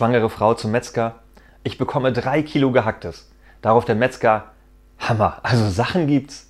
Schwangere Frau zum Metzger. Ich bekomme drei Kilo Gehacktes. Darauf der Metzger. Hammer, also Sachen gibt's.